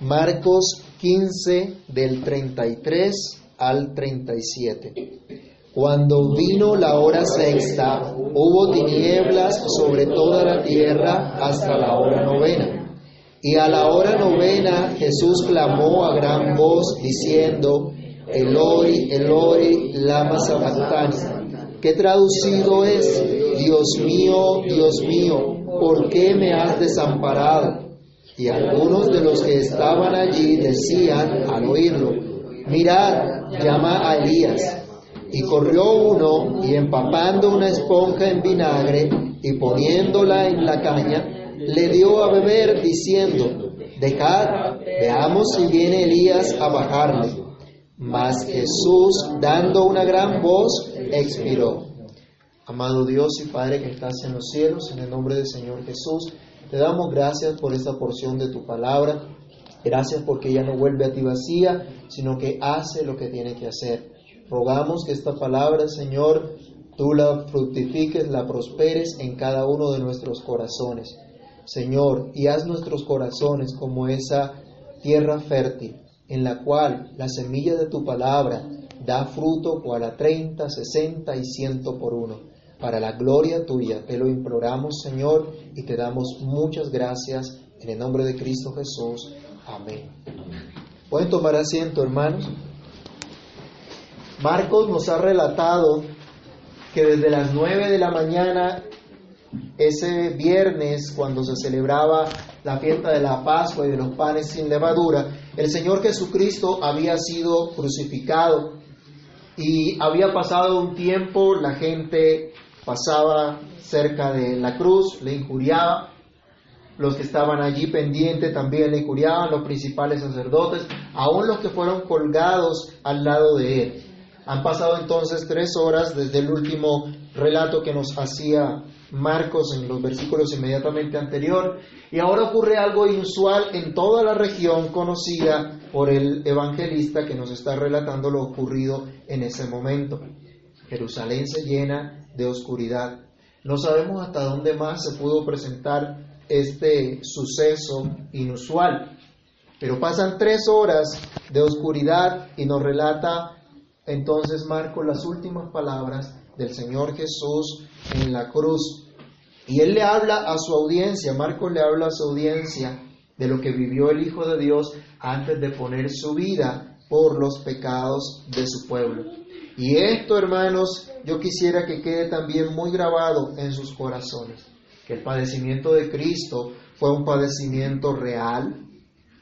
Marcos 15 del 33 al 37. Cuando vino la hora sexta, hubo tinieblas sobre toda la tierra hasta la hora novena. Y a la hora novena Jesús clamó a gran voz diciendo, Eloi, Eloi, lama sabachthani, que traducido es, Dios mío, Dios mío, ¿por qué me has desamparado? Y algunos de los que estaban allí decían al oírlo, mirad, llama a Elías. Y corrió uno y empapando una esponja en vinagre y poniéndola en la caña, le dio a beber diciendo, dejad, veamos si viene Elías a bajarle. Mas Jesús, dando una gran voz, expiró. Amado Dios y Padre que estás en los cielos, en el nombre del Señor Jesús, te damos gracias por esta porción de tu palabra. Gracias porque ella no vuelve a ti vacía, sino que hace lo que tiene que hacer. Rogamos que esta palabra, Señor, tú la fructifiques, la prosperes en cada uno de nuestros corazones. Señor, y haz nuestros corazones como esa tierra fértil en la cual la semilla de tu palabra da fruto cual a treinta, sesenta y ciento por uno para la gloria tuya. Te lo imploramos, Señor, y te damos muchas gracias en el nombre de Cristo Jesús. Amén. Pueden tomar asiento, hermanos. Marcos nos ha relatado que desde las nueve de la mañana, ese viernes, cuando se celebraba la fiesta de la Pascua y de los panes sin levadura, el Señor Jesucristo había sido crucificado y había pasado un tiempo, la gente pasaba cerca de la cruz, le injuriaba, los que estaban allí pendientes también le injuriaban, los principales sacerdotes, aún los que fueron colgados al lado de él. Han pasado entonces tres horas desde el último relato que nos hacía Marcos en los versículos inmediatamente anterior, y ahora ocurre algo inusual en toda la región conocida por el evangelista que nos está relatando lo ocurrido en ese momento. Jerusalén se llena de oscuridad. No sabemos hasta dónde más se pudo presentar este suceso inusual, pero pasan tres horas de oscuridad y nos relata entonces Marco las últimas palabras del Señor Jesús en la cruz. Y él le habla a su audiencia, Marco le habla a su audiencia de lo que vivió el Hijo de Dios antes de poner su vida por los pecados de su pueblo. Y esto, hermanos, yo quisiera que quede también muy grabado en sus corazones, que el padecimiento de Cristo fue un padecimiento real,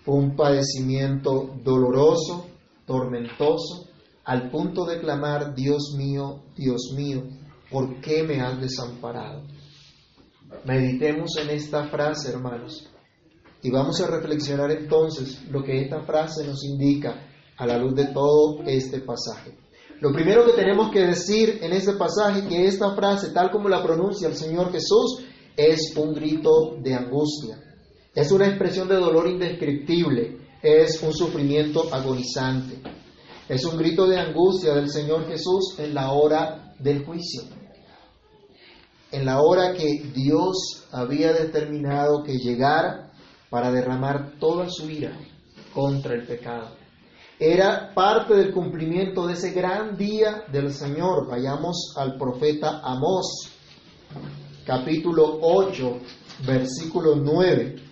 fue un padecimiento doloroso, tormentoso, al punto de clamar, Dios mío, Dios mío, ¿por qué me has desamparado? Meditemos en esta frase, hermanos, y vamos a reflexionar entonces lo que esta frase nos indica a la luz de todo este pasaje. Lo primero que tenemos que decir en este pasaje, que esta frase, tal como la pronuncia el Señor Jesús, es un grito de angustia. Es una expresión de dolor indescriptible, es un sufrimiento agonizante. Es un grito de angustia del Señor Jesús en la hora del juicio. En la hora que Dios había determinado que llegara para derramar toda su ira contra el pecado era parte del cumplimiento de ese gran día del Señor. Vayamos al profeta Amós, capítulo 8, versículo 9.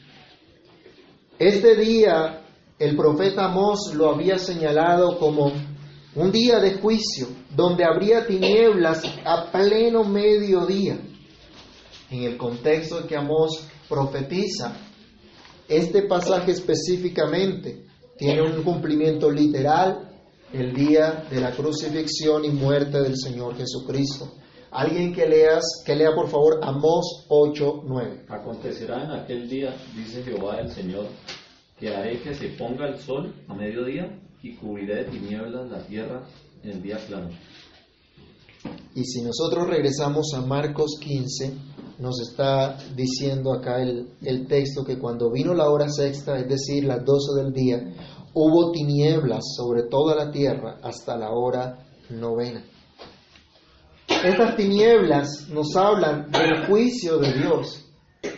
Este día el profeta Amós lo había señalado como un día de juicio, donde habría tinieblas a pleno mediodía. En el contexto que Amós profetiza este pasaje específicamente, tiene un cumplimiento literal el día de la crucifixión y muerte del Señor Jesucristo. Alguien que leas, que lea por favor Amós 8, 9. Acontecerá en aquel día, dice Jehová el Señor, que haré que se ponga el sol a mediodía y cubriré de tinieblas la tierra en el día claro. Y si nosotros regresamos a Marcos 15, nos está diciendo acá el, texto que cuando vino la hora sexta, es decir, las doce del día, hubo tinieblas sobre toda la tierra hasta la hora novena. Estas tinieblas nos hablan del juicio de Dios.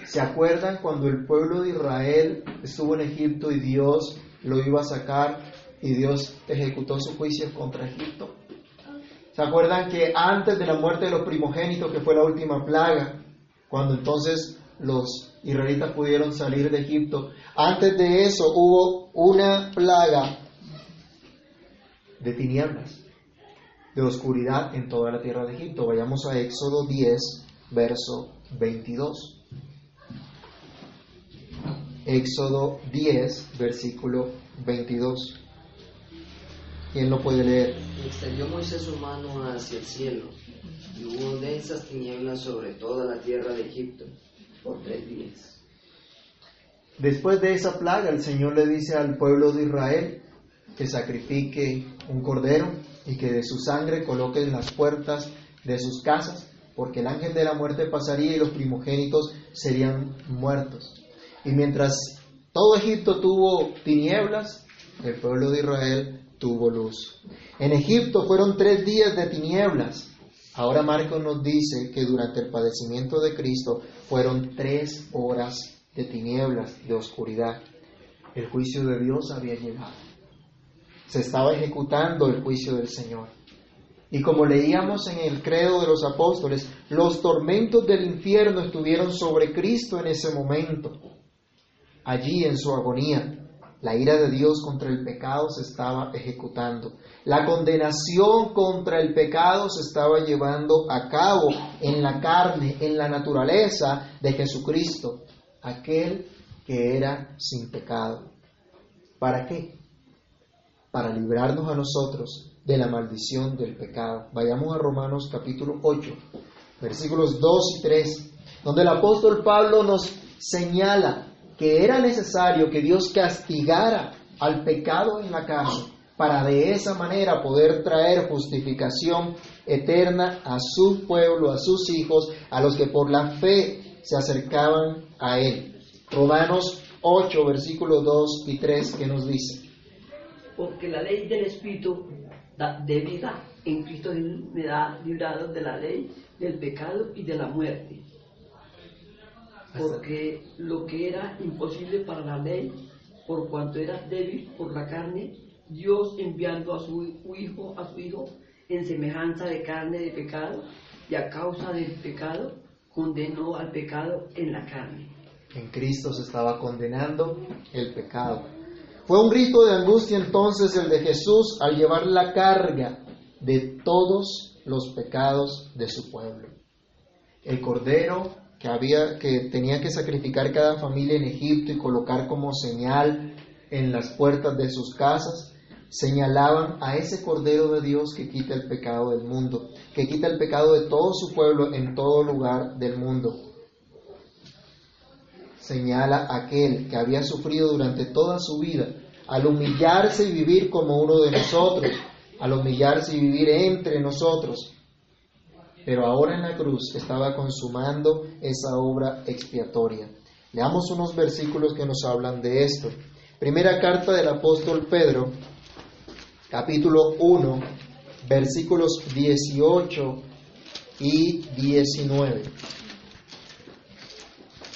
¿Se acuerdan cuando el pueblo de Israel estuvo en Egipto y Dios lo iba a sacar y Dios ejecutó su juicio contra Egipto? ¿Se acuerdan que antes de la muerte de los primogénitos, que fue la última plaga, cuando entonces los israelitas pudieron salir de Egipto, antes de eso hubo una plaga de tinieblas, de oscuridad en toda la tierra de Egipto. Vayamos a Éxodo 10, verso 22. Éxodo 10, versículo 22. ¿Quién lo puede leer? extendió Moisés su mano hacia el cielo, y hubo densas tinieblas sobre toda la tierra de Egipto por tres días. Después de esa plaga, el Señor le dice al pueblo de Israel que sacrifique un cordero y que de su sangre coloque en las puertas de sus casas, porque el ángel de la muerte pasaría y los primogénitos serían muertos. Y mientras todo Egipto tuvo tinieblas, el pueblo de Israel tuvo luz. En Egipto fueron tres días de tinieblas. Ahora Marcos nos dice que durante el padecimiento de Cristo fueron tres horas de tinieblas, de oscuridad. El juicio de Dios había llegado. Se estaba ejecutando el juicio del Señor. Y como leíamos en el credo de los apóstoles, los tormentos del infierno estuvieron sobre Cristo en ese momento, allí en su agonía. La ira de Dios contra el pecado se estaba ejecutando. La condenación contra el pecado se estaba llevando a cabo en la carne, en la naturaleza de Jesucristo, aquel que era sin pecado. ¿Para qué? Para librarnos a nosotros de la maldición del pecado. Vayamos a Romanos capítulo 8, versículos 2 y 3, donde el apóstol Pablo nos señala que era necesario que Dios castigara al pecado en la carne para de esa manera poder traer justificación eterna a su pueblo, a sus hijos, a los que por la fe se acercaban a Él. Romanos 8, versículos 2 y 3, que nos dice. Porque la ley del Espíritu de vida en Cristo me da librado de la ley del pecado y de la muerte porque lo que era imposible para la ley, por cuanto era débil por la carne, Dios enviando a su hijo, a su hijo, en semejanza de carne de pecado, y a causa del pecado, condenó al pecado en la carne. En Cristo se estaba condenando el pecado. Fue un grito de angustia entonces el de Jesús al llevar la carga de todos los pecados de su pueblo. El Cordero que, había, que tenía que sacrificar cada familia en Egipto y colocar como señal en las puertas de sus casas, señalaban a ese Cordero de Dios que quita el pecado del mundo, que quita el pecado de todo su pueblo en todo lugar del mundo. Señala aquel que había sufrido durante toda su vida al humillarse y vivir como uno de nosotros, al humillarse y vivir entre nosotros, pero ahora en la cruz estaba consumando esa obra expiatoria. Leamos unos versículos que nos hablan de esto. Primera carta del apóstol Pedro, capítulo 1, versículos 18 y 19.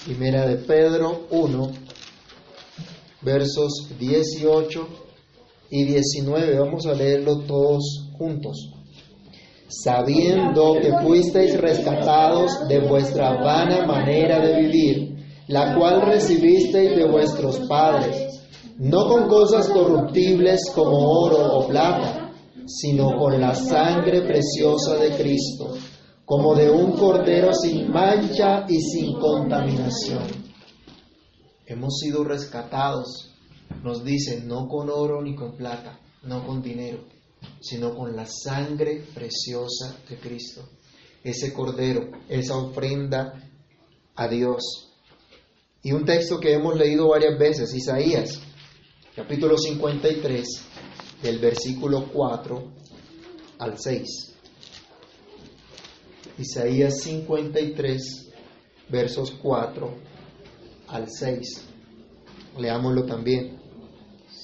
Primera de Pedro 1, versos 18 y 19. Vamos a leerlo todos juntos sabiendo que fuisteis rescatados de vuestra vana manera de vivir, la cual recibisteis de vuestros padres, no con cosas corruptibles como oro o plata, sino con la sangre preciosa de Cristo, como de un cordero sin mancha y sin contaminación. Hemos sido rescatados, nos dicen, no con oro ni con plata, no con dinero, sino con la sangre preciosa de Cristo. Ese cordero, esa ofrenda a Dios. Y un texto que hemos leído varias veces, Isaías, capítulo 53, del versículo 4 al 6. Isaías 53, versos 4 al 6. Leámoslo también.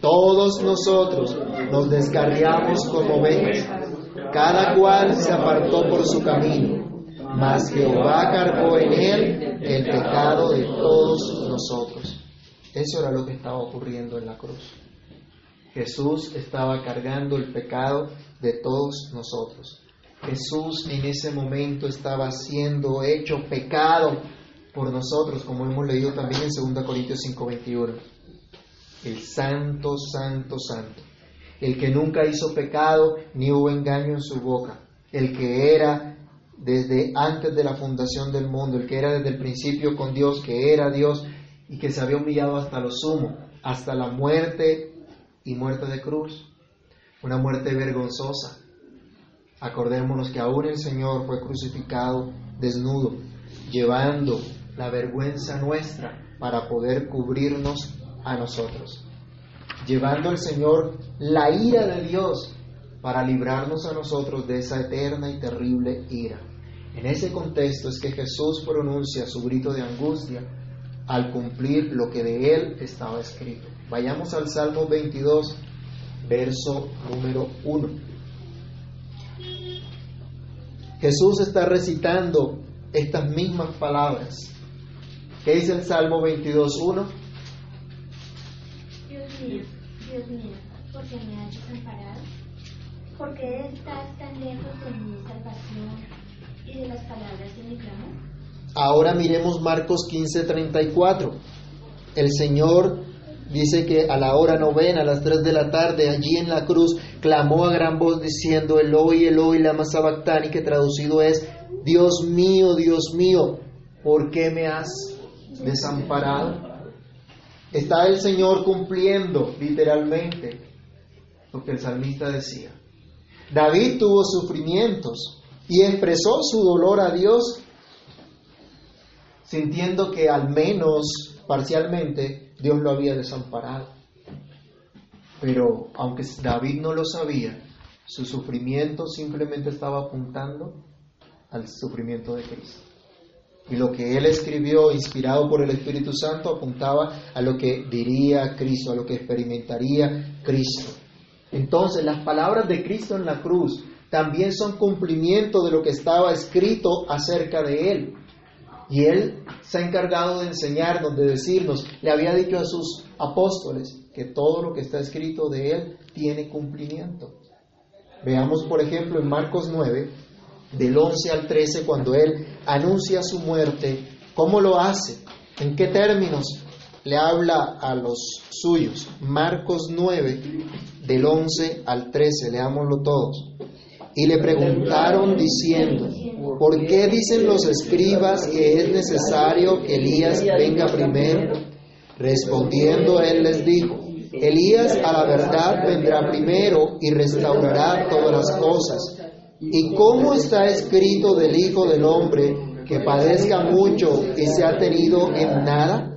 Todos nosotros nos descarriamos como ovejas, cada cual se apartó por su camino, mas Jehová cargó en él el pecado de todos nosotros. Eso era lo que estaba ocurriendo en la cruz. Jesús estaba cargando el pecado de todos nosotros. Jesús en ese momento estaba siendo hecho pecado por nosotros, como hemos leído también en 2 Corintios 5:21. El santo, santo, santo. El que nunca hizo pecado ni hubo engaño en su boca. El que era desde antes de la fundación del mundo, el que era desde el principio con Dios, que era Dios y que se había humillado hasta lo sumo, hasta la muerte y muerte de cruz. Una muerte vergonzosa. Acordémonos que aún el Señor fue crucificado desnudo, llevando la vergüenza nuestra para poder cubrirnos a nosotros. Llevando el Señor la ira de Dios para librarnos a nosotros de esa eterna y terrible ira. En ese contexto es que Jesús pronuncia su grito de angustia al cumplir lo que de él estaba escrito. Vayamos al Salmo 22, verso número 1. Jesús está recitando estas mismas palabras. ¿Qué dice el Salmo 22, 1? Dios mío, ¿por qué me has desamparado? ¿Por qué estás tan lejos de mi salvación y de las palabras de mi clamor? Ahora miremos Marcos 15, 34. El Señor dice que a la hora novena, a las 3 de la tarde, allí en la cruz, clamó a gran voz diciendo, Eloi, Eloi, lama sabactani, que traducido es, Dios mío, Dios mío, ¿por qué me has desamparado? Está el Señor cumpliendo literalmente lo que el salmista decía. David tuvo sufrimientos y expresó su dolor a Dios sintiendo que al menos parcialmente Dios lo había desamparado. Pero aunque David no lo sabía, su sufrimiento simplemente estaba apuntando al sufrimiento de Cristo. Y lo que él escribió, inspirado por el Espíritu Santo, apuntaba a lo que diría Cristo, a lo que experimentaría Cristo. Entonces, las palabras de Cristo en la cruz también son cumplimiento de lo que estaba escrito acerca de él. Y él se ha encargado de enseñarnos, de decirnos, le había dicho a sus apóstoles que todo lo que está escrito de él tiene cumplimiento. Veamos, por ejemplo, en Marcos 9, del 11 al 13, cuando él anuncia su muerte, ¿cómo lo hace? ¿En qué términos le habla a los suyos? Marcos 9, del 11 al 13, leámoslo todos. Y le preguntaron diciendo, ¿por qué dicen los escribas que es necesario que Elías venga primero? Respondiendo él les dijo, Elías a la verdad vendrá primero y restaurará todas las cosas. ¿Y cómo está escrito del Hijo del Hombre que padezca mucho y se ha tenido en nada?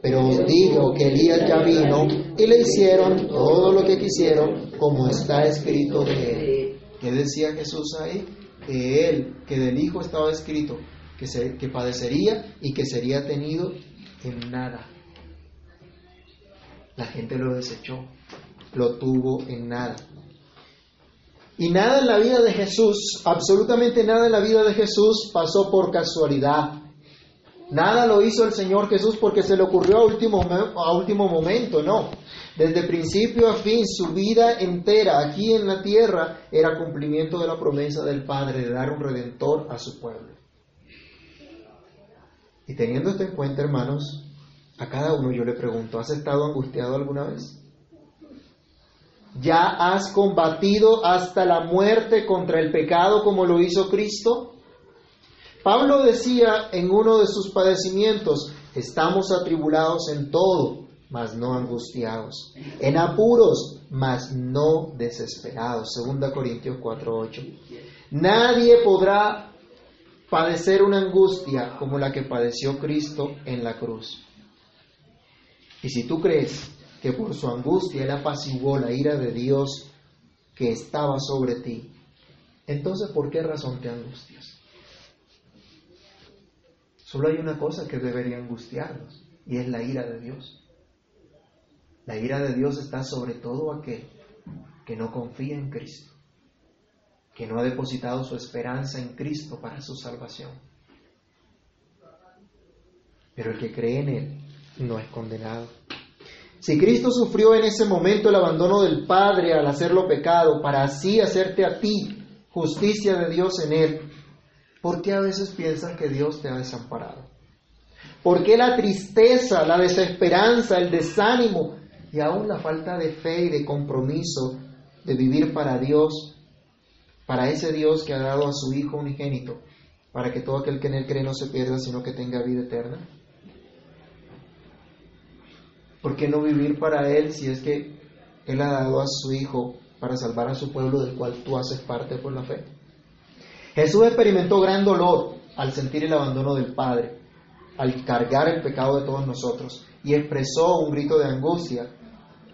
Pero os digo que Elías ya vino y le hicieron todo lo que quisieron como está escrito de él. ¿Qué decía Jesús ahí? Que él, que del Hijo estaba escrito, que, se, que padecería y que sería tenido en nada. La gente lo desechó, lo tuvo en nada. Y nada en la vida de Jesús, absolutamente nada en la vida de Jesús pasó por casualidad. Nada lo hizo el Señor Jesús porque se le ocurrió a último, a último momento, no. Desde principio a fin, su vida entera aquí en la tierra era cumplimiento de la promesa del Padre de dar un redentor a su pueblo. Y teniendo esto en cuenta, hermanos, a cada uno yo le pregunto, ¿has estado angustiado alguna vez? ¿Ya has combatido hasta la muerte contra el pecado como lo hizo Cristo? Pablo decía en uno de sus padecimientos, estamos atribulados en todo, mas no angustiados, en apuros, mas no desesperados. 2 Corintios 4:8. Nadie podrá padecer una angustia como la que padeció Cristo en la cruz. Y si tú crees que por su angustia él apaciguó la ira de Dios que estaba sobre ti, entonces ¿por qué razón te angustias? Solo hay una cosa que debería angustiarnos y es la ira de Dios. La ira de Dios está sobre todo aquel que no confía en Cristo, que no ha depositado su esperanza en Cristo para su salvación. Pero el que cree en Él no es condenado. Si Cristo sufrió en ese momento el abandono del Padre al hacerlo pecado, para así hacerte a ti justicia de Dios en Él, ¿por qué a veces piensas que Dios te ha desamparado? ¿Por qué la tristeza, la desesperanza, el desánimo y aún la falta de fe y de compromiso de vivir para Dios, para ese Dios que ha dado a su Hijo unigénito, para que todo aquel que en Él cree no se pierda, sino que tenga vida eterna? ¿Por qué no vivir para Él si es que Él ha dado a su Hijo para salvar a su pueblo del cual tú haces parte por la fe? Jesús experimentó gran dolor al sentir el abandono del Padre, al cargar el pecado de todos nosotros, y expresó un grito de angustia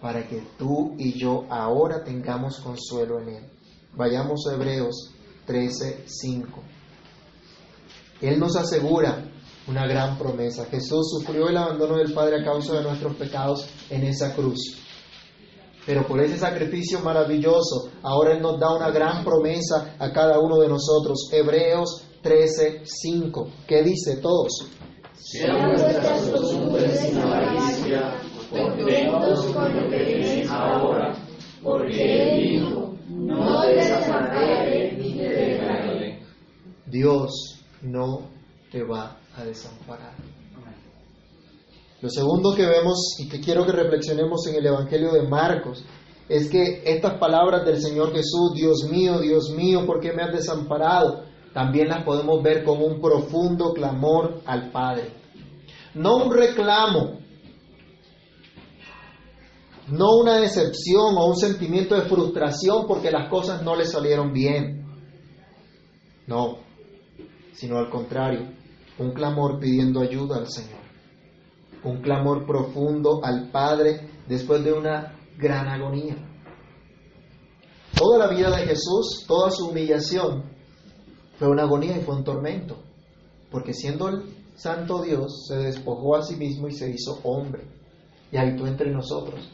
para que tú y yo ahora tengamos consuelo en Él. Vayamos a Hebreos 13, 5. Él nos asegura una gran promesa. Jesús sufrió el abandono del Padre a causa de nuestros pecados en esa cruz. Pero por ese sacrificio maravilloso, ahora Él nos da una gran promesa a cada uno de nosotros. Hebreos 13, 5. ¿Qué dice todos? Sean vuestras costumbres sin avaricia, contentos con lo que tenéis ahora, porque Él dijo, no te desampararé ni te dejaré. Dios no te va a desamparar. Lo segundo que vemos y que quiero que reflexionemos en el Evangelio de Marcos es que estas palabras del Señor Jesús, Dios mío, Dios mío, ¿por qué me has desamparado? También las podemos ver como un profundo clamor al Padre. No un reclamo, no una decepción o un sentimiento de frustración porque las cosas no le salieron bien. No, sino al contrario, un clamor pidiendo ayuda al Señor, un clamor profundo al Padre después de una gran agonía. Toda la vida de Jesús, toda su humillación, fue una agonía y fue un tormento, porque siendo el Santo Dios, se despojó a sí mismo y se hizo hombre, y habitó entre nosotros.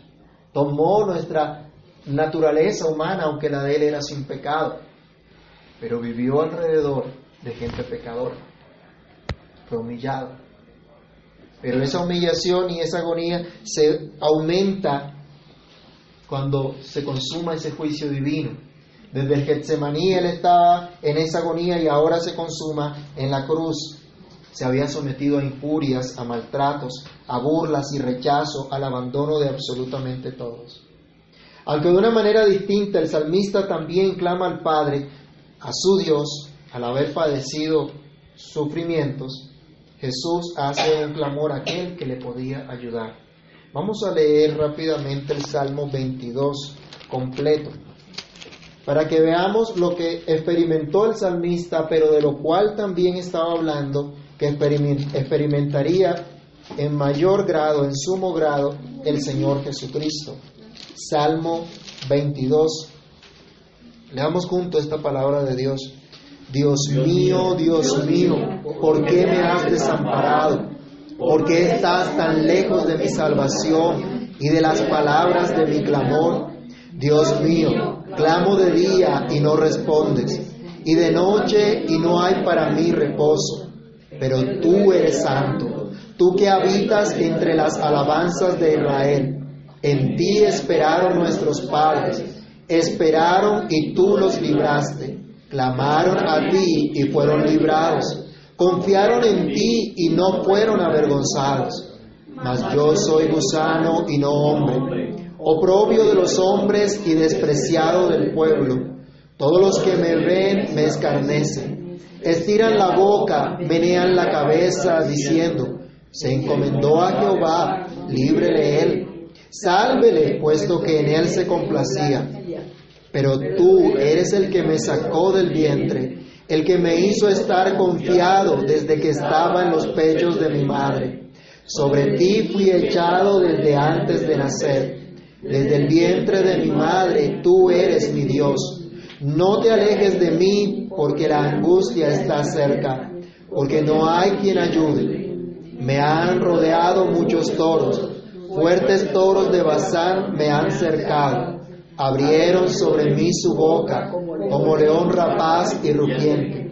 Tomó nuestra naturaleza humana, aunque la de él era sin pecado, pero vivió alrededor de gente pecadora humillado. Pero esa humillación y esa agonía se aumenta cuando se consuma ese juicio divino. Desde el Getsemaní él estaba en esa agonía y ahora se consuma en la cruz. Se había sometido a injurias, a maltratos, a burlas y rechazo, al abandono de absolutamente todos. Aunque de una manera distinta el salmista también clama al Padre, a su Dios, al haber padecido sufrimientos, Jesús hace un clamor a aquel que le podía ayudar. Vamos a leer rápidamente el Salmo 22 completo, para que veamos lo que experimentó el salmista, pero de lo cual también estaba hablando, que experimentaría en mayor grado, en sumo grado, el Señor Jesucristo. Salmo 22. Leamos junto esta palabra de Dios. Dios mío, Dios mío, ¿por qué me has desamparado? ¿Por qué estás tan lejos de mi salvación y de las palabras de mi clamor? Dios mío, clamo de día y no respondes, y de noche y no hay para mí reposo. Pero tú eres santo, tú que habitas entre las alabanzas de Israel. En ti esperaron nuestros padres, esperaron y tú los libraste clamaron a ti y fueron librados, confiaron en ti y no fueron avergonzados. Mas yo soy gusano y no hombre, oprobio de los hombres y despreciado del pueblo. Todos los que me ven me escarnecen, estiran la boca, menean la cabeza, diciendo, se encomendó a Jehová, líbrele él, sálvele, puesto que en él se complacía pero tú eres el que me sacó del vientre, el que me hizo estar confiado desde que estaba en los pechos de mi madre. Sobre ti fui echado desde antes de nacer. Desde el vientre de mi madre tú eres mi Dios. No te alejes de mí porque la angustia está cerca, porque no hay quien ayude. Me han rodeado muchos toros, fuertes toros de Bazán me han cercado. Abrieron sobre mí su boca como león rapaz y rugiente.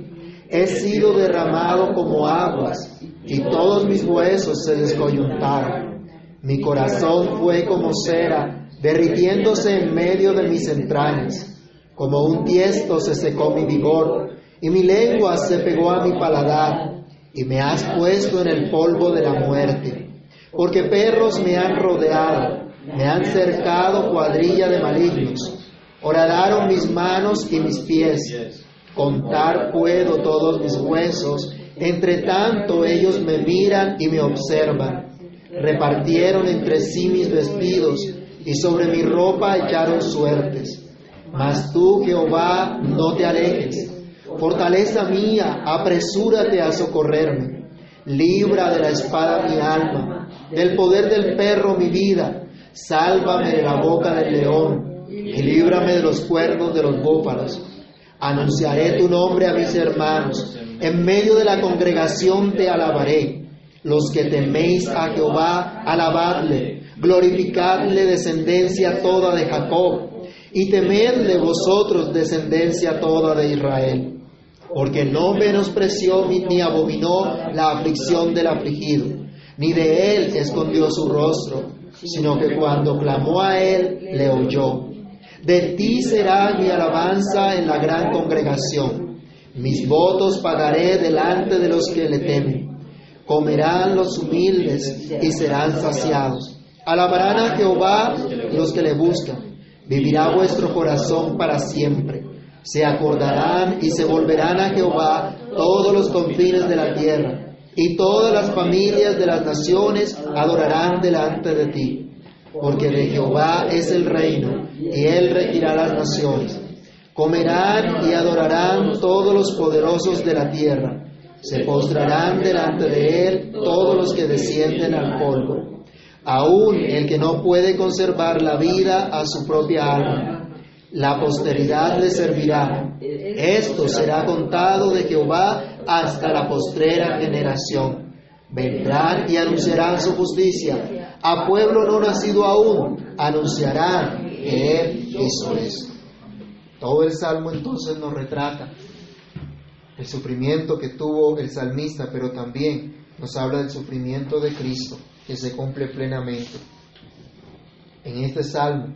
He sido derramado como aguas y todos mis huesos se descoyuntaron. Mi corazón fue como cera, derritiéndose en medio de mis entrañas. Como un tiesto se secó mi vigor, y mi lengua se pegó a mi paladar, y me has puesto en el polvo de la muerte. Porque perros me han rodeado, me han cercado cuadrilla de malignos. Horadaron mis manos y mis pies. Contar puedo todos mis huesos entre tanto ellos me miran y me observan. Repartieron entre sí mis vestidos y sobre mi ropa echaron suertes. Mas tú, Jehová, no te alejes. Fortaleza mía, apresúrate a socorrerme. Libra de la espada mi alma, del poder del perro mi vida. Sálvame de la boca del león y líbrame de los cuernos de los búfalos. Anunciaré tu nombre a mis hermanos en medio de la congregación te alabaré. Los que teméis a Jehová, alabadle, glorificadle descendencia toda de Jacob, y temedle vosotros descendencia toda de Israel. Porque no menospreció ni abominó la aflicción del afligido, ni de él escondió su rostro, sino que cuando clamó a él, le oyó. De ti será mi alabanza en la gran congregación mis votos pagaré delante de los que le temen. Comerán los humildes y serán saciados. Alabarán a Jehová los que le buscan. Vivirá vuestro corazón para siempre. Se acordarán y se volverán a Jehová todos los confines de la tierra. Y todas las familias de las naciones adorarán delante de ti. Porque de Jehová es el reino y él regirá las naciones. Comerán y adorarán todos los poderosos de la tierra. Se postrarán delante de él todos los que descienden al polvo. Aún el que no puede conservar la vida a su propia alma. La posteridad le servirá. Esto será contado de Jehová hasta la postrera generación. Vendrán y anunciarán su justicia. A pueblo no nacido aún, anunciarán que Él hizo esto. Todo el salmo entonces nos retrata el sufrimiento que tuvo el salmista, pero también nos habla del sufrimiento de Cristo que se cumple plenamente. En este salmo,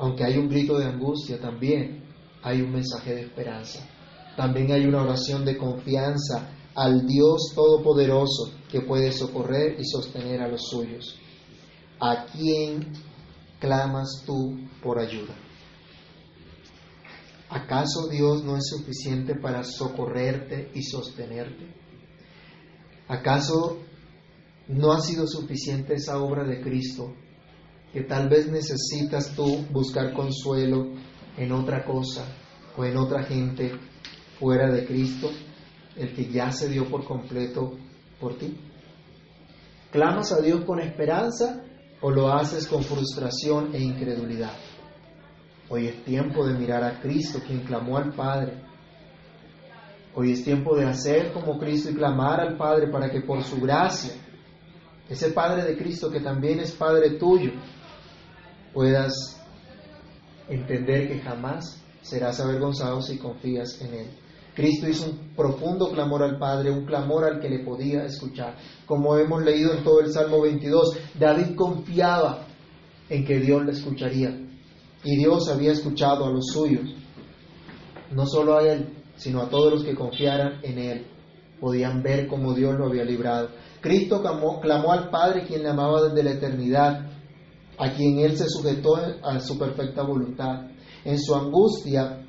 aunque hay un grito de angustia, también hay un mensaje de esperanza. También hay una oración de confianza al Dios Todopoderoso que puede socorrer y sostener a los suyos. ¿A quién clamas tú por ayuda? ¿Acaso Dios no es suficiente para socorrerte y sostenerte? ¿Acaso no ha sido suficiente esa obra de Cristo que tal vez necesitas tú buscar consuelo en otra cosa o en otra gente fuera de Cristo, el que ya se dio por completo por ti? ¿Clamas a Dios con esperanza o lo haces con frustración e incredulidad? Hoy es tiempo de mirar a Cristo, quien clamó al Padre. Hoy es tiempo de hacer como Cristo y clamar al Padre para que por su gracia, ese Padre de Cristo que también es Padre tuyo, puedas entender que jamás serás avergonzado si confías en Él. Cristo hizo un profundo clamor al Padre, un clamor al que le podía escuchar. Como hemos leído en todo el Salmo 22, David confiaba en que Dios le escucharía. Y Dios había escuchado a los suyos, no solo a él, sino a todos los que confiaran en él. Podían ver cómo Dios lo había librado. Cristo clamó, clamó al Padre quien le amaba desde la eternidad, a quien él se sujetó a su perfecta voluntad. En su angustia,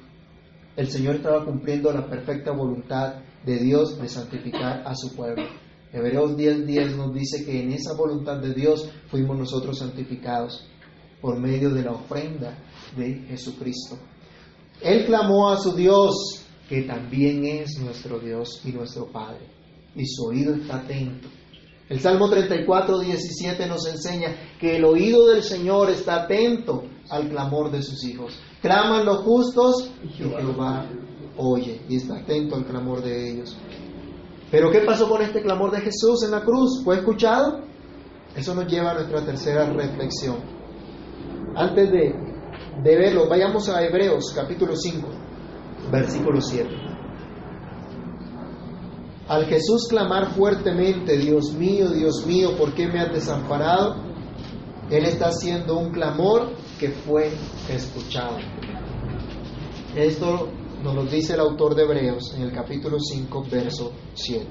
el Señor estaba cumpliendo la perfecta voluntad de Dios de santificar a su pueblo. Hebreos 10:10 nos dice que en esa voluntad de Dios fuimos nosotros santificados por medio de la ofrenda de Jesucristo. Él clamó a su Dios, que también es nuestro Dios y nuestro Padre, y su oído está atento El Salmo 34, 17 nos enseña que el oído del Señor está atento al clamor de sus hijos. Claman los justos y Jehová oye y está atento al clamor de ellos. Pero ¿qué pasó con este clamor de Jesús en la cruz? ¿Fue escuchado? Eso nos lleva a nuestra tercera reflexión. Antes de, de verlo, vayamos a Hebreos capítulo 5, versículo 7. Al Jesús clamar fuertemente, Dios mío, Dios mío, ¿por qué me has desamparado? Él está haciendo un clamor que fue escuchado. Esto nos lo dice el autor de Hebreos en el capítulo 5, verso 7.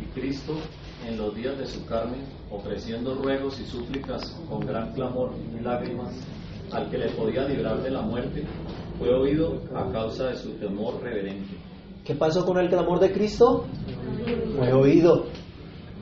Y Cristo, en los días de su carne, ofreciendo ruegos y súplicas con gran clamor y lágrimas, al que le podía librar de la muerte, fue oído a causa de su temor reverente. ¿Qué pasó con el clamor de Cristo? Fue oído.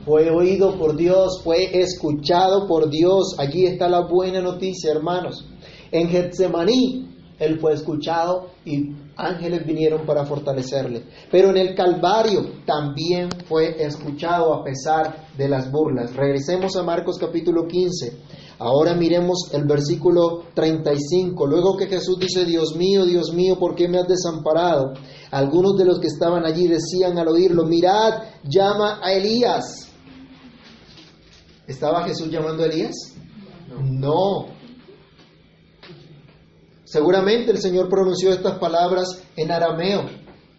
Fue oído por Dios, fue escuchado por Dios. Allí está la buena noticia, hermanos. En Getsemaní, Él fue escuchado y ángeles vinieron para fortalecerle. Pero en el Calvario también fue escuchado a pesar de las burlas. Regresemos a Marcos capítulo 15. Ahora miremos el versículo 35. Luego que Jesús dice, Dios mío, Dios mío, ¿por qué me has desamparado? Algunos de los que estaban allí decían al oírlo, mirad, llama a Elías. ¿Estaba Jesús llamando a Elías? No. Seguramente el Señor pronunció estas palabras en arameo,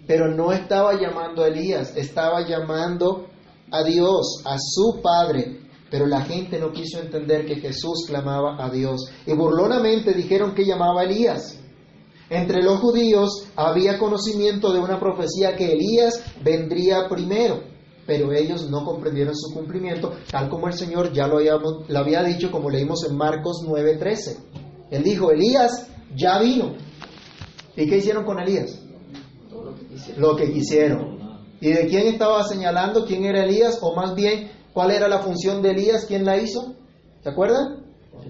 pero no estaba llamando a Elías, estaba llamando a Dios, a su Padre. Pero la gente no quiso entender que Jesús clamaba a Dios. Y burlonamente dijeron que llamaba a Elías. Entre los judíos había conocimiento de una profecía que Elías vendría primero, pero ellos no comprendieron su cumplimiento, tal como el Señor ya lo, había dicho, como leímos en Marcos 9:13. Él dijo, Elías ya vino. ¿Y qué hicieron con Elías? Lo que quisieron. ¿Y de quién estaba señalando? ¿Quién era Elías? O más bien, ¿cuál era la función de Elías? ¿Quién la hizo? ¿Se acuerdan?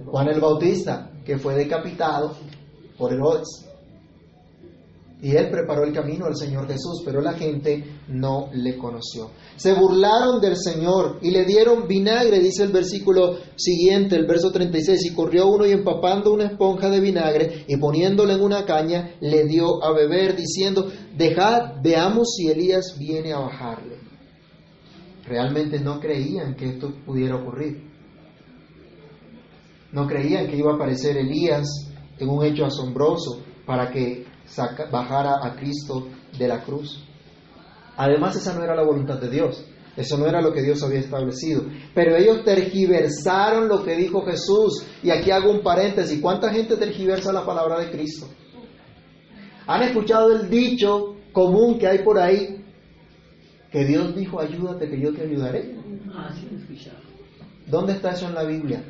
Juan el Bautista, que fue decapitado por Herodes. Y él preparó el camino al Señor Jesús, pero la gente no le conoció. Se burlaron del Señor y le dieron vinagre, dice el versículo siguiente, el verso 36, y corrió uno y empapando una esponja de vinagre y poniéndole en una caña, le dio a beber, diciendo, dejad, veamos si Elías viene a bajarle. Realmente no creían que esto pudiera ocurrir. No creían que iba a aparecer Elías en un hecho asombroso para que saca, bajara a Cristo de la cruz. Además, esa no era la voluntad de Dios. Eso no era lo que Dios había establecido. Pero ellos tergiversaron lo que dijo Jesús. Y aquí hago un paréntesis. ¿Cuánta gente tergiversa la palabra de Cristo? ¿Han escuchado el dicho común que hay por ahí? Que Dios dijo, ayúdate, que yo te ayudaré. Ah. ¿Dónde está eso en la Biblia?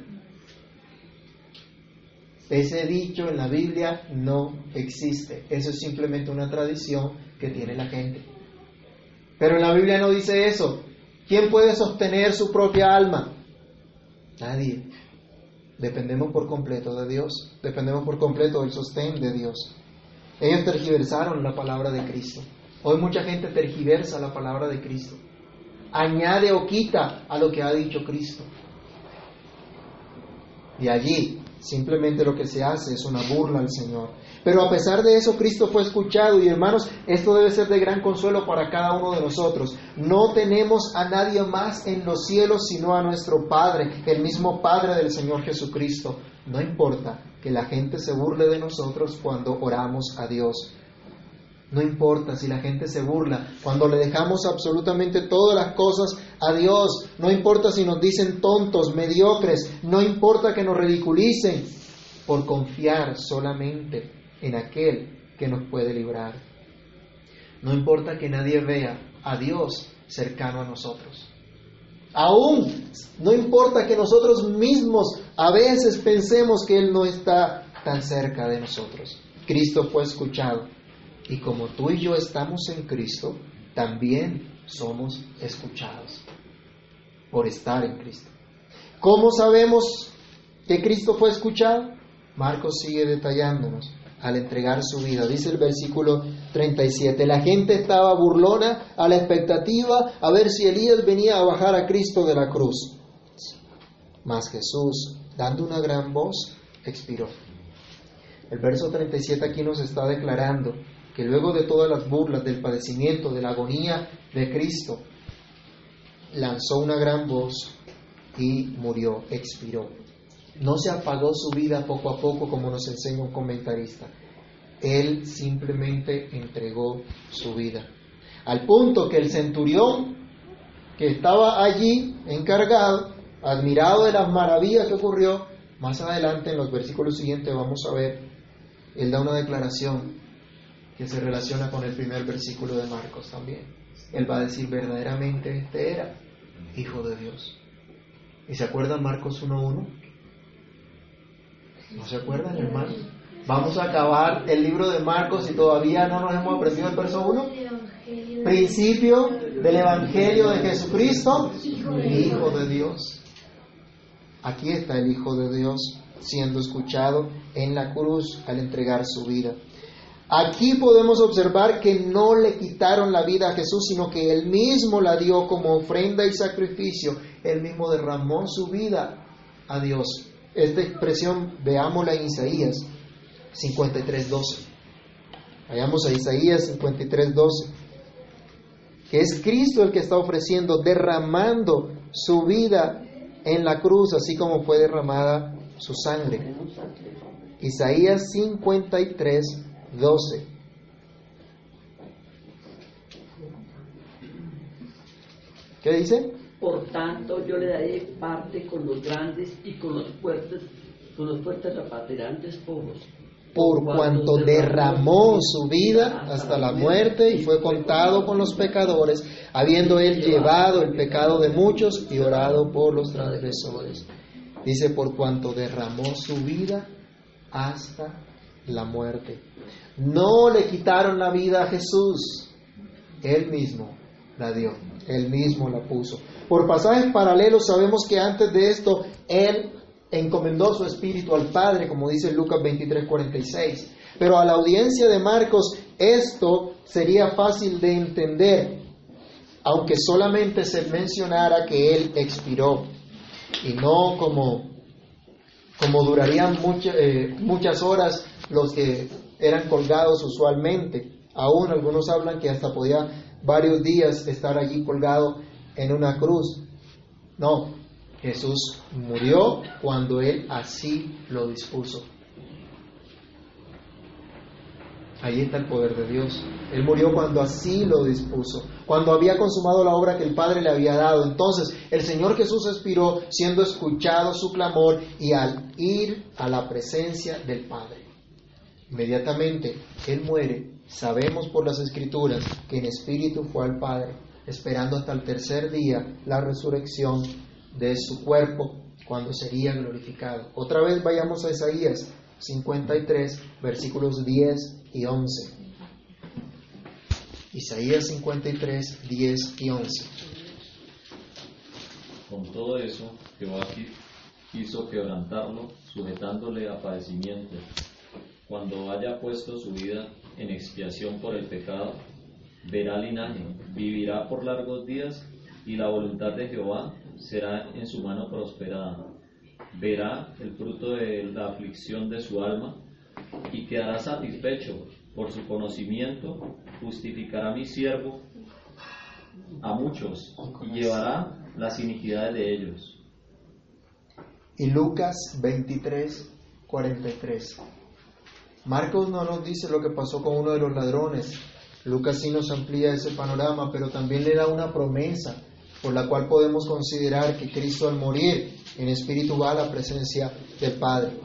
Ese dicho en la Biblia no existe. Eso es simplemente una tradición que tiene la gente. Pero en la Biblia no dice eso. ¿Quién puede sostener su propia alma? Nadie. Dependemos por completo de Dios. Dependemos por completo del sostén de Dios. Ellos tergiversaron la palabra de Cristo. Hoy mucha gente tergiversa la palabra de Cristo. Añade o quita a lo que ha dicho Cristo. Y allí simplemente lo que se hace es una burla al Señor. Pero a pesar de eso, Cristo fue escuchado y hermanos, esto debe ser de gran consuelo para cada uno de nosotros. No tenemos a nadie más en los cielos sino a nuestro Padre, el mismo Padre del Señor Jesucristo. No importa que la gente se burle de nosotros cuando oramos a Dios. No importa si la gente se burla cuando le dejamos absolutamente todas las cosas a Dios. No importa si nos dicen tontos, mediocres. No importa que nos ridiculicen por confiar solamente en aquel que nos puede librar. No importa que nadie vea a Dios cercano a nosotros. Aún no importa que nosotros mismos a veces pensemos que Él no está tan cerca de nosotros. Cristo fue escuchado. Y como tú y yo estamos en Cristo, también somos escuchados por estar en Cristo. ¿Cómo sabemos que Cristo fue escuchado? Marcos sigue detallándonos. al entregar su vida. Dice el versículo 37. La gente estaba burlona a la expectativa a ver si Elías venía a bajar a Cristo de la cruz. Mas Jesús, dando una gran voz, expiró. El verso 37 aquí nos está declarando que luego de todas las burlas del padecimiento, de la agonía de Cristo, lanzó una gran voz y murió, expiró. No se apagó su vida poco a poco como nos enseña un comentarista. Él simplemente entregó su vida. Al punto que el centurión que estaba allí encargado, admirado de las maravillas que ocurrió, más adelante en los versículos siguientes vamos a ver, él da una declaración que se relaciona con el primer versículo de Marcos también. Él va a decir verdaderamente este era Hijo de Dios. ¿Y se acuerdan Marcos 1.1? ¿No se acuerdan, hermano? Vamos a acabar el libro de Marcos y todavía no nos hemos aprendido el verso 1. Principio del Evangelio de Jesucristo, Hijo de Dios. Aquí está el Hijo de Dios siendo escuchado en la cruz al entregar su vida. Aquí podemos observar que no le quitaron la vida a Jesús, sino que Él mismo la dio como ofrenda y sacrificio. Él mismo derramó su vida a Dios. Esta expresión, veámosla en Isaías 53.12. Vayamos a Isaías 53.12. Que es Cristo el que está ofreciendo, derramando su vida en la cruz, así como fue derramada su sangre. Isaías 53, 12. ¿Qué dice? Por tanto, yo le daré parte con los grandes y con los fuertes, con los fuertes repatriantes pobres. Por cuanto derramó su vida hasta la muerte y fue contado con los pecadores, habiendo él llevado el pecado de muchos y orado por los transgresores. Dice, por cuanto derramó su vida hasta la muerte. No le quitaron la vida a Jesús, Él mismo la dio, Él mismo la puso. Por pasajes paralelos sabemos que antes de esto Él encomendó su espíritu al Padre, como dice Lucas 23, 46. Pero a la audiencia de Marcos esto sería fácil de entender, aunque solamente se mencionara que Él expiró, y no como, como durarían eh, muchas horas los que eran colgados usualmente. Aún algunos hablan que hasta podía varios días estar allí colgado en una cruz. No, Jesús murió cuando Él así lo dispuso. Ahí está el poder de Dios. Él murió cuando así lo dispuso, cuando había consumado la obra que el Padre le había dado. Entonces el Señor Jesús expiró siendo escuchado su clamor y al ir a la presencia del Padre. Inmediatamente Él muere. Sabemos por las Escrituras que en espíritu fue al Padre, esperando hasta el tercer día la resurrección de su cuerpo cuando sería glorificado. Otra vez vayamos a Isaías 53, versículos 10 y 11. Isaías 53, 10 y 11. Con todo eso, Jehová quiso quebrantarlo, sujetándole a padecimiento cuando haya puesto su vida en expiación por el pecado, verá linaje, vivirá por largos días y la voluntad de Jehová será en su mano prosperada. Verá el fruto de la aflicción de su alma y quedará satisfecho por su conocimiento, justificará a mi siervo a muchos y llevará las iniquidades de ellos. Y Lucas 23, 43. Marcos no nos dice lo que pasó con uno de los ladrones. Lucas sí nos amplía ese panorama, pero también le da una promesa por la cual podemos considerar que Cristo al morir en espíritu va a la presencia del Padre.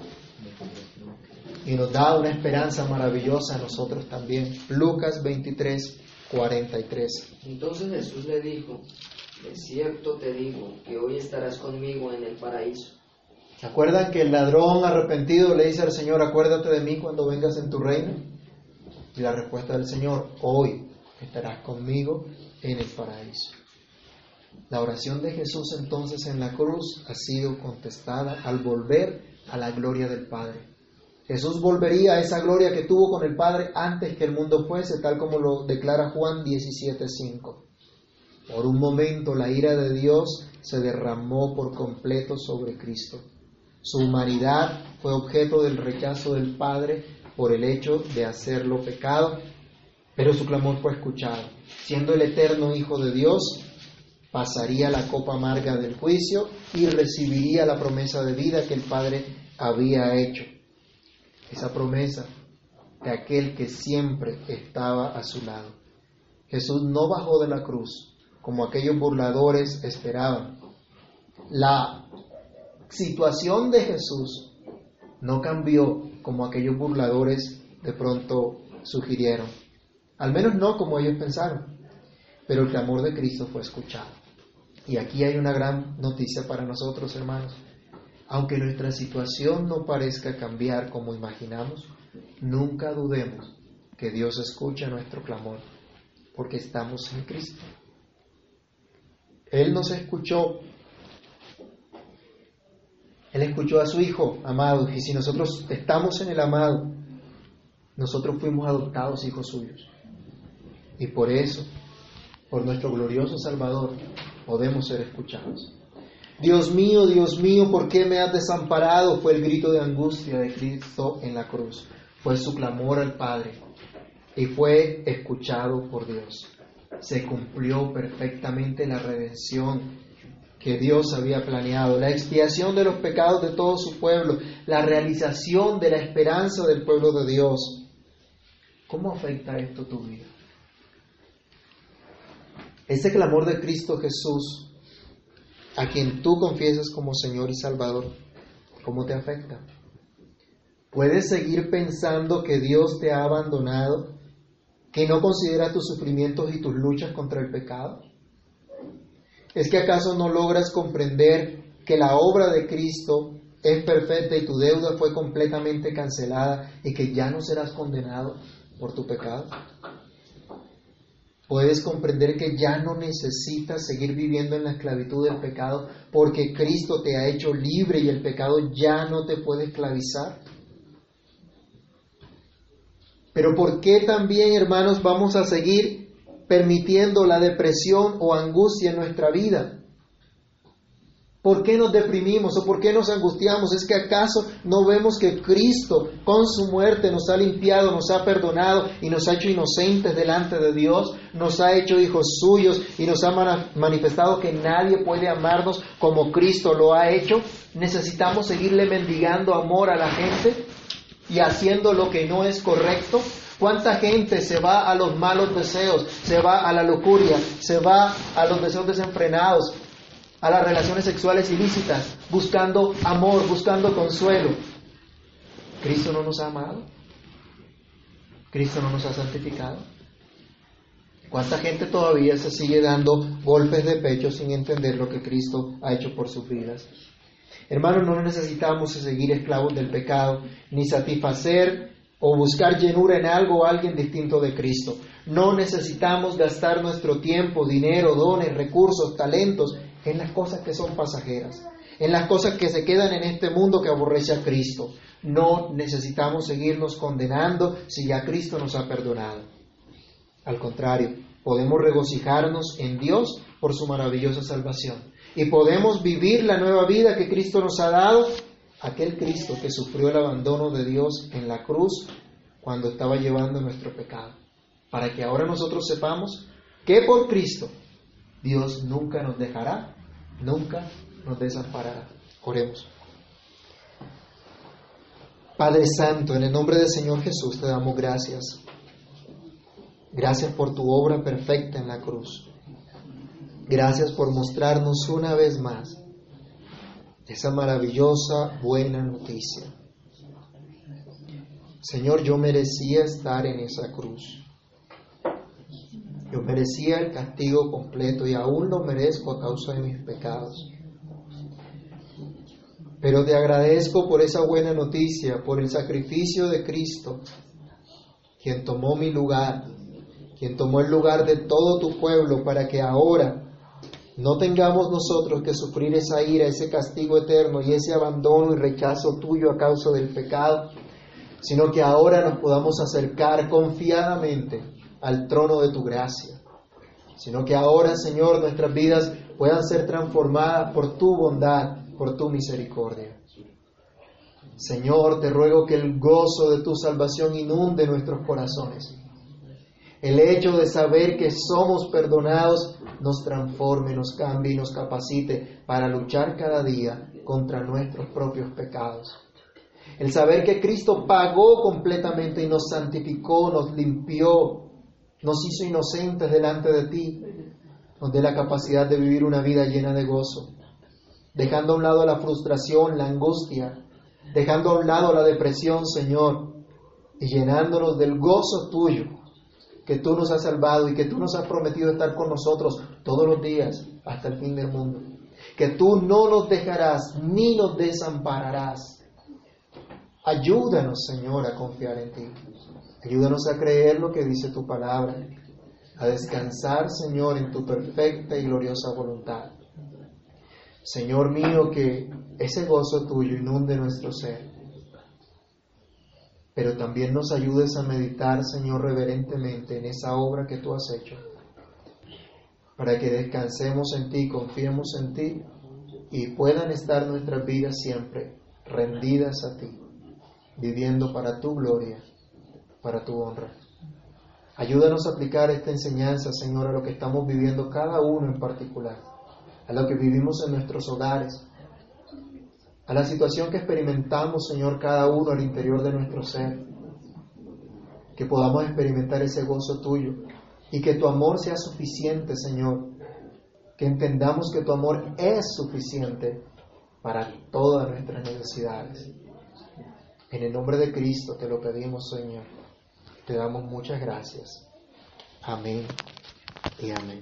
Y nos da una esperanza maravillosa a nosotros también. Lucas 23, 43. Entonces Jesús le dijo, de cierto te digo que hoy estarás conmigo en el paraíso. ¿Se acuerdan que el ladrón arrepentido le dice al Señor, acuérdate de mí cuando vengas en tu reino? Y la respuesta del Señor, hoy estarás conmigo en el paraíso. La oración de Jesús entonces en la cruz ha sido contestada al volver a la gloria del Padre. Jesús volvería a esa gloria que tuvo con el Padre antes que el mundo fuese, tal como lo declara Juan 17:5. Por un momento la ira de Dios se derramó por completo sobre Cristo. Su humanidad fue objeto del rechazo del Padre por el hecho de hacerlo pecado, pero su clamor fue escuchado. Siendo el eterno Hijo de Dios, pasaría la copa amarga del juicio y recibiría la promesa de vida que el Padre había hecho esa promesa de aquel que siempre estaba a su lado. Jesús no bajó de la cruz como aquellos burladores esperaban. La situación de Jesús no cambió como aquellos burladores de pronto sugirieron. Al menos no como ellos pensaron. Pero el clamor de Cristo fue escuchado. Y aquí hay una gran noticia para nosotros, hermanos. Aunque nuestra situación no parezca cambiar como imaginamos, nunca dudemos que Dios escucha nuestro clamor, porque estamos en Cristo. Él nos escuchó. Él escuchó a su Hijo amado, y si nosotros estamos en el amado, nosotros fuimos adoptados hijos suyos. Y por eso, por nuestro glorioso Salvador, podemos ser escuchados. Dios mío, Dios mío, ¿por qué me has desamparado? Fue el grito de angustia de Cristo en la cruz. Fue su clamor al Padre y fue escuchado por Dios. Se cumplió perfectamente la redención que Dios había planeado, la expiación de los pecados de todo su pueblo, la realización de la esperanza del pueblo de Dios. ¿Cómo afecta esto tu vida? Ese clamor de Cristo Jesús a quien tú confiesas como Señor y Salvador, ¿cómo te afecta? ¿Puedes seguir pensando que Dios te ha abandonado, que no considera tus sufrimientos y tus luchas contra el pecado? ¿Es que acaso no logras comprender que la obra de Cristo es perfecta y tu deuda fue completamente cancelada y que ya no serás condenado por tu pecado? Puedes comprender que ya no necesitas seguir viviendo en la esclavitud del pecado porque Cristo te ha hecho libre y el pecado ya no te puede esclavizar. Pero ¿por qué también, hermanos, vamos a seguir permitiendo la depresión o angustia en nuestra vida? ¿Por qué nos deprimimos o por qué nos angustiamos? ¿Es que acaso no vemos que Cristo con su muerte nos ha limpiado, nos ha perdonado y nos ha hecho inocentes delante de Dios? Nos ha hecho hijos suyos y nos ha manifestado que nadie puede amarnos como Cristo lo ha hecho. ¿Necesitamos seguirle mendigando amor a la gente y haciendo lo que no es correcto? ¿Cuánta gente se va a los malos deseos, se va a la lujuria, se va a los deseos desenfrenados, a las relaciones sexuales ilícitas, buscando amor, buscando consuelo. ¿Cristo no nos ha amado? ¿Cristo no nos ha santificado? ¿Cuánta gente todavía se sigue dando golpes de pecho sin entender lo que Cristo ha hecho por sus vidas? Hermanos, no necesitamos seguir esclavos del pecado, ni satisfacer o buscar llenura en algo o alguien distinto de Cristo. No necesitamos gastar nuestro tiempo, dinero, dones, recursos, talentos en las cosas que son pasajeras, en las cosas que se quedan en este mundo que aborrece a Cristo. No necesitamos seguirnos condenando si ya Cristo nos ha perdonado. Al contrario, podemos regocijarnos en Dios por su maravillosa salvación y podemos vivir la nueva vida que Cristo nos ha dado, aquel Cristo que sufrió el abandono de Dios en la cruz cuando estaba llevando nuestro pecado, para que ahora nosotros sepamos que por Cristo Dios nunca nos dejará, nunca nos desamparará. Oremos. Padre Santo, en el nombre del Señor Jesús te damos gracias. Gracias por tu obra perfecta en la cruz. Gracias por mostrarnos una vez más esa maravillosa buena noticia. Señor, yo merecía estar en esa cruz. Yo merecía el castigo completo y aún lo merezco a causa de mis pecados. Pero te agradezco por esa buena noticia, por el sacrificio de Cristo, quien tomó mi lugar, quien tomó el lugar de todo tu pueblo para que ahora no tengamos nosotros que sufrir esa ira, ese castigo eterno y ese abandono y rechazo tuyo a causa del pecado, sino que ahora nos podamos acercar confiadamente al trono de tu gracia, sino que ahora, Señor, nuestras vidas puedan ser transformadas por tu bondad, por tu misericordia. Señor, te ruego que el gozo de tu salvación inunde nuestros corazones. El hecho de saber que somos perdonados nos transforme, nos cambie y nos capacite para luchar cada día contra nuestros propios pecados. El saber que Cristo pagó completamente y nos santificó, nos limpió, nos hizo inocentes delante de ti, nos dé la capacidad de vivir una vida llena de gozo, dejando a un lado la frustración, la angustia, dejando a un lado la depresión, Señor, y llenándonos del gozo tuyo, que tú nos has salvado y que tú nos has prometido estar con nosotros todos los días hasta el fin del mundo. Que tú no nos dejarás ni nos desampararás. Ayúdanos, Señor, a confiar en ti. Ayúdanos a creer lo que dice tu palabra, a descansar, Señor, en tu perfecta y gloriosa voluntad. Señor mío, que ese gozo tuyo inunde nuestro ser, pero también nos ayudes a meditar, Señor, reverentemente en esa obra que tú has hecho, para que descansemos en ti, confiemos en ti y puedan estar nuestras vidas siempre rendidas a ti, viviendo para tu gloria, para tu honra. Ayúdanos a aplicar esta enseñanza, Señor, a lo que estamos viviendo cada uno en particular a lo que vivimos en nuestros hogares, a la situación que experimentamos, Señor, cada uno al interior de nuestro ser. Que podamos experimentar ese gozo tuyo y que tu amor sea suficiente, Señor. Que entendamos que tu amor es suficiente para todas nuestras necesidades. En el nombre de Cristo te lo pedimos, Señor. Te damos muchas gracias. Amén y amén.